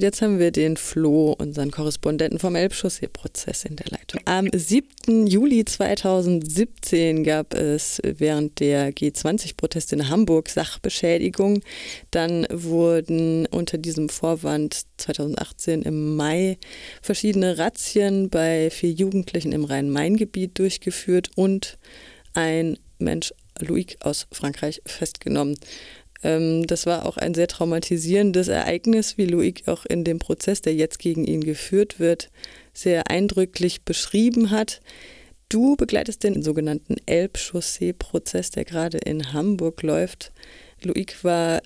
Jetzt haben wir den Flo, unseren Korrespondenten vom Elbchaussee-Prozess in der Leitung. Am 7. Juli 2017 gab es während der G20-Proteste in Hamburg Sachbeschädigung. Dann wurden unter diesem Vorwand 2018 im Mai verschiedene Razzien bei vier Jugendlichen im Rhein-Main-Gebiet durchgeführt und ein Mensch, Luik aus Frankreich, festgenommen. Ähm, das war auch ein sehr traumatisierendes Ereignis, wie Loic auch in dem Prozess, der jetzt gegen ihn geführt wird, sehr eindrücklich beschrieben hat. Du begleitest den sogenannten Elbchaussee-Prozess, der gerade in Hamburg läuft. Loic war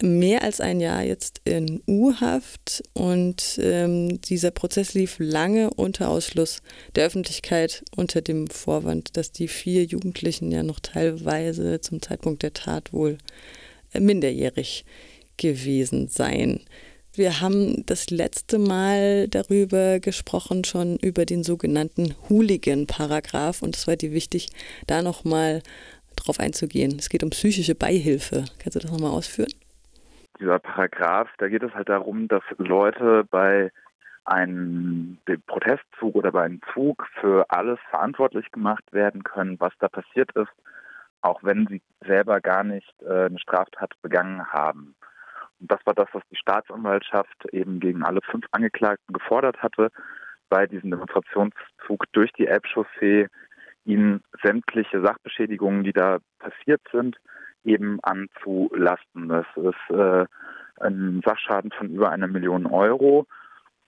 mehr als ein Jahr jetzt in U-Haft und ähm, dieser Prozess lief lange unter Ausschluss der Öffentlichkeit unter dem Vorwand, dass die vier Jugendlichen ja noch teilweise zum Zeitpunkt der Tat wohl minderjährig gewesen sein. Wir haben das letzte Mal darüber gesprochen, schon über den sogenannten Hooligan-Paragraph und es war dir wichtig, da nochmal drauf einzugehen. Es geht um psychische Beihilfe. Kannst du das nochmal ausführen? Dieser Paragraph, da geht es halt darum, dass Leute bei einem Protestzug oder bei einem Zug für alles verantwortlich gemacht werden können, was da passiert ist auch wenn sie selber gar nicht äh, eine Straftat begangen haben. Und das war das, was die Staatsanwaltschaft eben gegen alle fünf Angeklagten gefordert hatte, bei diesem Demonstrationszug durch die Elbchaussee ihnen sämtliche Sachbeschädigungen, die da passiert sind, eben anzulasten. Das ist äh, ein Sachschaden von über einer Million Euro.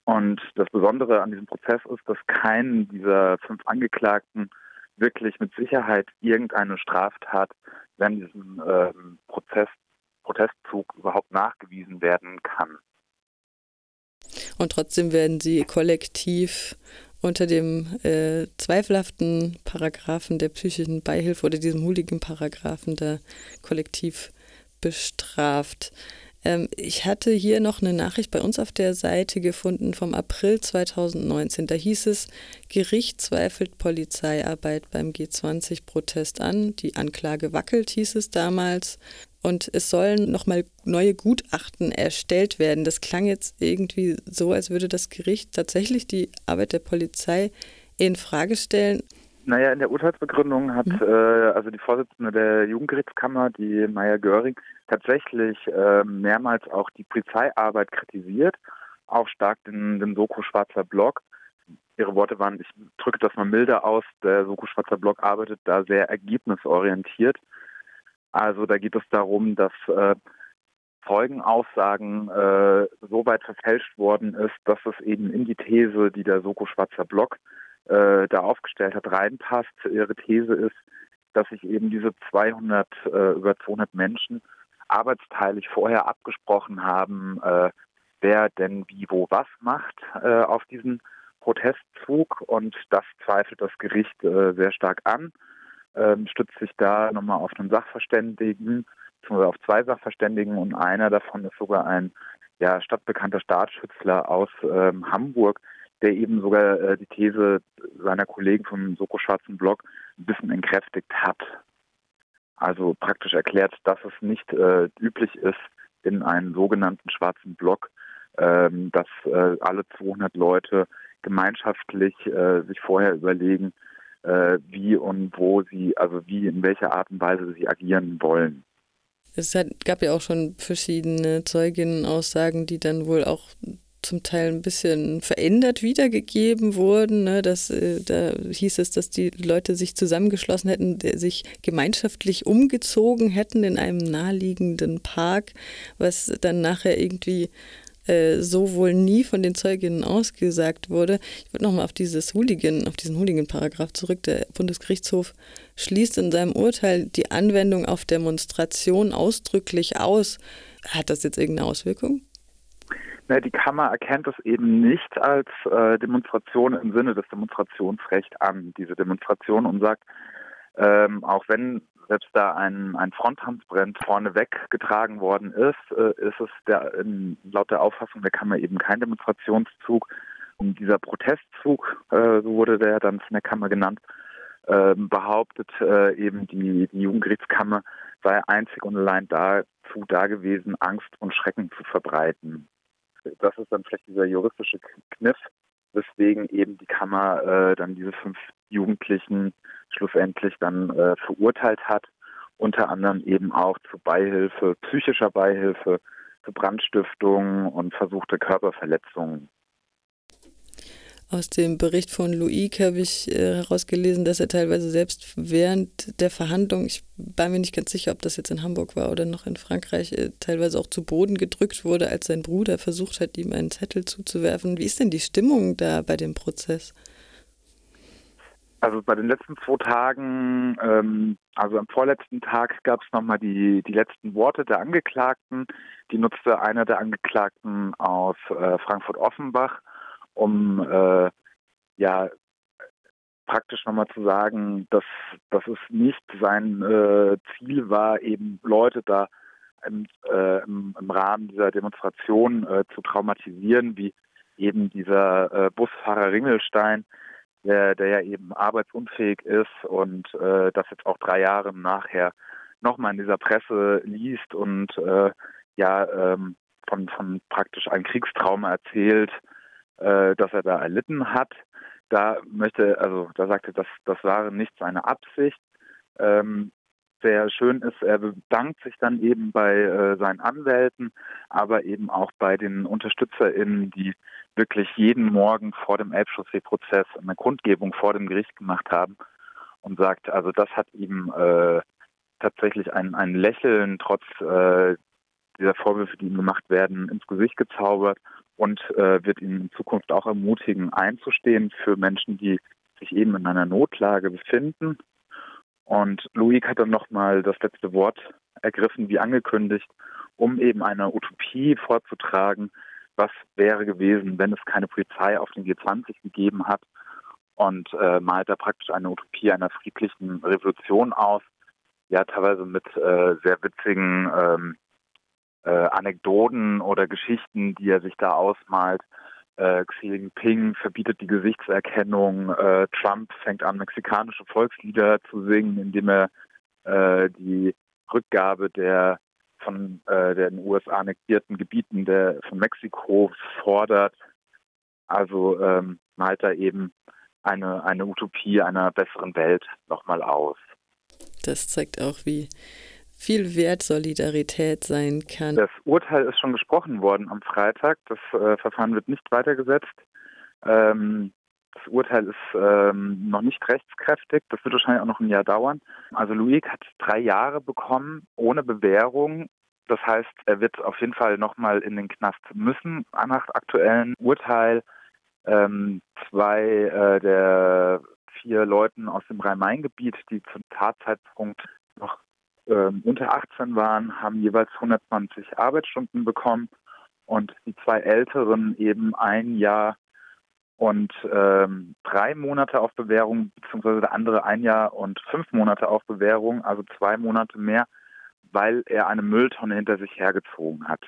Und das Besondere an diesem Prozess ist, dass keinen dieser fünf Angeklagten wirklich mit Sicherheit irgendeine Straftat während diesem ähm, Prozess, Protestzug überhaupt nachgewiesen werden kann. Und trotzdem werden sie kollektiv unter dem äh, zweifelhaften Paragraphen der psychischen Beihilfe oder diesem hooligen Paragraphen da kollektiv bestraft. Ähm, ich hatte hier noch eine Nachricht bei uns auf der Seite gefunden vom April 2019. Da hieß es, Gericht zweifelt Polizeiarbeit beim G20-Protest an. Die Anklage wackelt, hieß es damals. Und es sollen nochmal neue Gutachten erstellt werden. Das klang jetzt irgendwie so, als würde das Gericht tatsächlich die Arbeit der Polizei in Frage stellen. Naja, in der Urteilsbegründung hat mhm. äh, also die Vorsitzende der Jugendgerichtskammer, die Maya Göring, tatsächlich äh, mehrmals auch die Polizeiarbeit kritisiert, auch stark den, den Soko Schwarzer Block. Ihre Worte waren, ich drücke das mal milder aus, der Soko Schwarzer Block arbeitet da sehr ergebnisorientiert. Also da geht es darum, dass äh, Zeugenaussagen äh, so weit verfälscht worden ist, dass es eben in die These, die der Soko Schwarzer Block äh, da aufgestellt hat, reinpasst. Ihre These ist, dass sich eben diese 200, äh, über 200 Menschen arbeitsteilig vorher abgesprochen haben, äh, wer denn wie, wo, was macht äh, auf diesen Protestzug. Und das zweifelt das Gericht äh, sehr stark an, ähm, stützt sich da nochmal auf einen Sachverständigen, beziehungsweise auf zwei Sachverständigen und einer davon ist sogar ein ja, stadtbekannter Staatsschützler aus ähm, Hamburg, der eben sogar äh, die These seiner Kollegen vom Soko Schwarzen Block ein bisschen entkräftigt hat. Also praktisch erklärt, dass es nicht äh, üblich ist, in einem sogenannten schwarzen Block, ähm, dass äh, alle 200 Leute gemeinschaftlich äh, sich vorher überlegen, äh, wie und wo sie, also wie, in welcher Art und Weise sie agieren wollen. Es hat, gab ja auch schon verschiedene Zeuginnenaussagen, die dann wohl auch zum Teil ein bisschen verändert wiedergegeben wurden. Ne? Das, äh, da hieß es, dass die Leute sich zusammengeschlossen hätten, sich gemeinschaftlich umgezogen hätten in einem naheliegenden Park, was dann nachher irgendwie äh, so wohl nie von den Zeuginnen ausgesagt wurde. Ich würde nochmal auf dieses Hooligan, auf diesen Hooligan-Paragraph zurück. Der Bundesgerichtshof schließt in seinem Urteil die Anwendung auf Demonstration ausdrücklich aus. Hat das jetzt irgendeine Auswirkung? Na, die Kammer erkennt es eben nicht als äh, Demonstration im Sinne des Demonstrationsrechts an, diese Demonstration, und sagt, ähm, auch wenn selbst da ein, ein Fronttransparent vorneweg getragen worden ist, äh, ist es der, in, laut der Auffassung der Kammer eben kein Demonstrationszug. Und dieser Protestzug, äh, so wurde der dann von der Kammer genannt, äh, behauptet eben die, die Jugendgerichtskammer sei einzig und allein dazu da gewesen, Angst und Schrecken zu verbreiten. Das ist dann vielleicht dieser juristische Kniff, weswegen eben die Kammer äh, dann diese fünf Jugendlichen schlussendlich dann äh, verurteilt hat, unter anderem eben auch zu Beihilfe, psychischer Beihilfe, zu Brandstiftung und versuchte Körperverletzungen. Aus dem Bericht von Loïc habe ich äh, herausgelesen, dass er teilweise selbst während der Verhandlung, ich war mir nicht ganz sicher, ob das jetzt in Hamburg war oder noch in Frankreich, äh, teilweise auch zu Boden gedrückt wurde, als sein Bruder versucht hat, ihm einen Zettel zuzuwerfen. Wie ist denn die Stimmung da bei dem Prozess? Also bei den letzten zwei Tagen, ähm, also am vorletzten Tag gab es nochmal die, die letzten Worte der Angeklagten. Die nutzte einer der Angeklagten aus äh, Frankfurt-Offenbach um äh, ja praktisch nochmal zu sagen, dass, dass es nicht sein äh, Ziel war, eben Leute da im, äh, im, im Rahmen dieser Demonstration äh, zu traumatisieren, wie eben dieser äh, Busfahrer Ringelstein, der, der ja eben arbeitsunfähig ist und äh, das jetzt auch drei Jahre nachher nochmal in dieser Presse liest und äh, ja ähm, von, von praktisch einem Kriegstrauma erzählt, äh, das er da erlitten hat. Da möchte, also da sagte, das, das war nicht seine Absicht. Ähm, sehr schön ist, er bedankt sich dann eben bei äh, seinen Anwälten, aber eben auch bei den UnterstützerInnen, die wirklich jeden Morgen vor dem Elbchaussee-Prozess eine Kundgebung vor dem Gericht gemacht haben und sagt, also das hat ihm äh, tatsächlich ein, ein Lächeln trotz äh, dieser Vorwürfe, die ihm gemacht werden, ins Gesicht gezaubert und äh, wird ihn in Zukunft auch ermutigen, einzustehen für Menschen, die sich eben in einer Notlage befinden. Und Louis hat dann nochmal das letzte Wort ergriffen, wie angekündigt, um eben eine Utopie vorzutragen, was wäre gewesen, wenn es keine Polizei auf den G20 gegeben hat und äh, malt da praktisch eine Utopie einer friedlichen Revolution aus, ja teilweise mit äh, sehr witzigen ähm, äh, Anekdoten oder Geschichten, die er sich da ausmalt. Äh, Xi Jinping verbietet die Gesichtserkennung. Äh, Trump fängt an, mexikanische Volkslieder zu singen, indem er äh, die Rückgabe der von äh, den USA annektierten Gebieten der, von Mexiko fordert. Also ähm, malt er eben eine, eine Utopie einer besseren Welt nochmal aus. Das zeigt auch, wie viel wert Solidarität sein kann. Das Urteil ist schon gesprochen worden am Freitag. Das äh, Verfahren wird nicht weitergesetzt. Ähm, das Urteil ist ähm, noch nicht rechtskräftig. Das wird wahrscheinlich auch noch ein Jahr dauern. Also Luik hat drei Jahre bekommen ohne Bewährung. Das heißt, er wird auf jeden Fall nochmal in den Knast müssen nach aktuellen Urteil. Ähm, zwei äh, der vier Leuten aus dem Rhein-Main-Gebiet, die zum Tatzeitpunkt noch ähm, unter 18 waren, haben jeweils 120 Arbeitsstunden bekommen und die zwei Älteren eben ein Jahr und ähm, drei Monate auf Bewährung, beziehungsweise der andere ein Jahr und fünf Monate auf Bewährung, also zwei Monate mehr, weil er eine Mülltonne hinter sich hergezogen hat.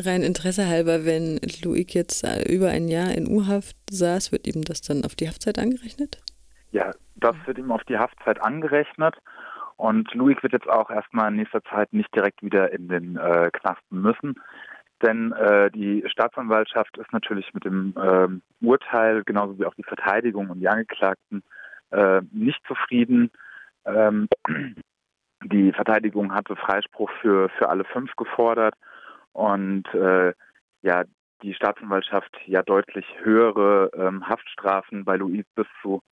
Rein Interesse halber, wenn Luik jetzt über ein Jahr in U-Haft saß, wird ihm das dann auf die Haftzeit angerechnet? Ja, das wird ihm auf die Haftzeit angerechnet. Und Luik wird jetzt auch erstmal in nächster Zeit nicht direkt wieder in den äh, Knasten müssen. Denn äh, die Staatsanwaltschaft ist natürlich mit dem äh, Urteil, genauso wie auch die Verteidigung und die Angeklagten, äh, nicht zufrieden. Ähm, die Verteidigung hatte Freispruch für, für alle fünf gefordert. Und äh, ja, die Staatsanwaltschaft ja deutlich höhere ähm, Haftstrafen bei Luis bis zu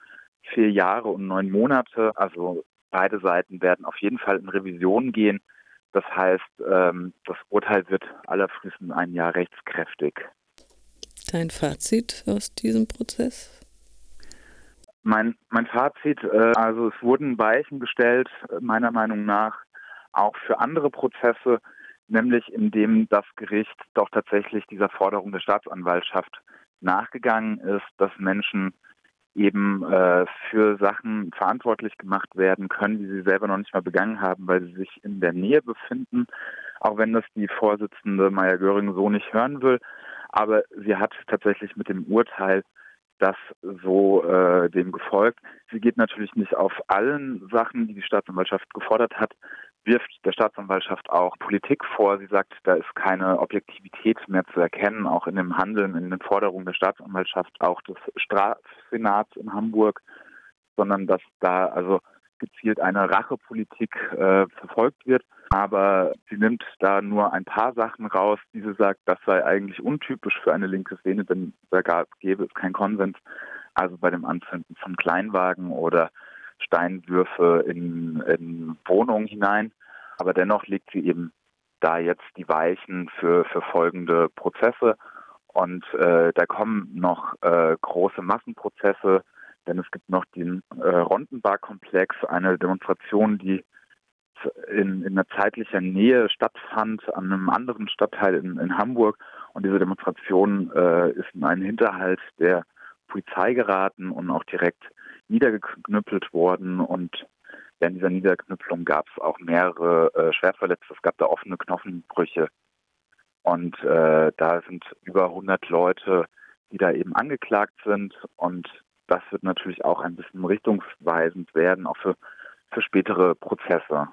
vier Jahre und neun Monate. Also beide Seiten werden auf jeden Fall in Revision gehen. Das heißt, ähm, das Urteil wird allerfrühestens ein Jahr rechtskräftig. Dein Fazit aus diesem Prozess? Mein, mein Fazit, äh, also es wurden Weichen gestellt, meiner Meinung nach, auch für andere Prozesse, nämlich indem das Gericht doch tatsächlich dieser Forderung der Staatsanwaltschaft nachgegangen ist, dass Menschen eben äh, für Sachen verantwortlich gemacht werden können, die sie selber noch nicht mal begangen haben, weil sie sich in der Nähe befinden, auch wenn das die Vorsitzende Maya Göring so nicht hören will. Aber sie hat tatsächlich mit dem Urteil das so äh, dem gefolgt. Sie geht natürlich nicht auf allen Sachen, die die Staatsanwaltschaft gefordert hat, wirft der Staatsanwaltschaft auch Politik vor. Sie sagt, da ist keine Objektivität mehr zu erkennen, auch in dem Handeln, in den Forderungen der Staatsanwaltschaft, auch des Strafsenats in Hamburg, sondern dass da also gezielt eine Rachepolitik äh, verfolgt wird. Aber sie nimmt da nur ein paar Sachen raus, die sie sagt, das sei eigentlich untypisch für eine linke Szene, denn da gäbe es keinen Konsens. Also bei dem Anzünden von Kleinwagen oder Steinwürfe in, in Wohnungen hinein. Aber dennoch legt sie eben da jetzt die Weichen für, für folgende Prozesse. Und äh, da kommen noch äh, große Massenprozesse, denn es gibt noch den äh, Rondenbar-Komplex, eine Demonstration, die in, in einer zeitlicher Nähe stattfand, an einem anderen Stadtteil in, in Hamburg. Und diese Demonstration äh, ist in einen Hinterhalt der Polizei geraten und auch direkt niedergeknüppelt worden. Und während dieser Niederknüpplung gab es auch mehrere äh, Schwerverletzte. Es gab da offene Knochenbrüche. Und äh, da sind über 100 Leute, die da eben angeklagt sind. Und das wird natürlich auch ein bisschen richtungsweisend werden, auch für, für spätere Prozesse.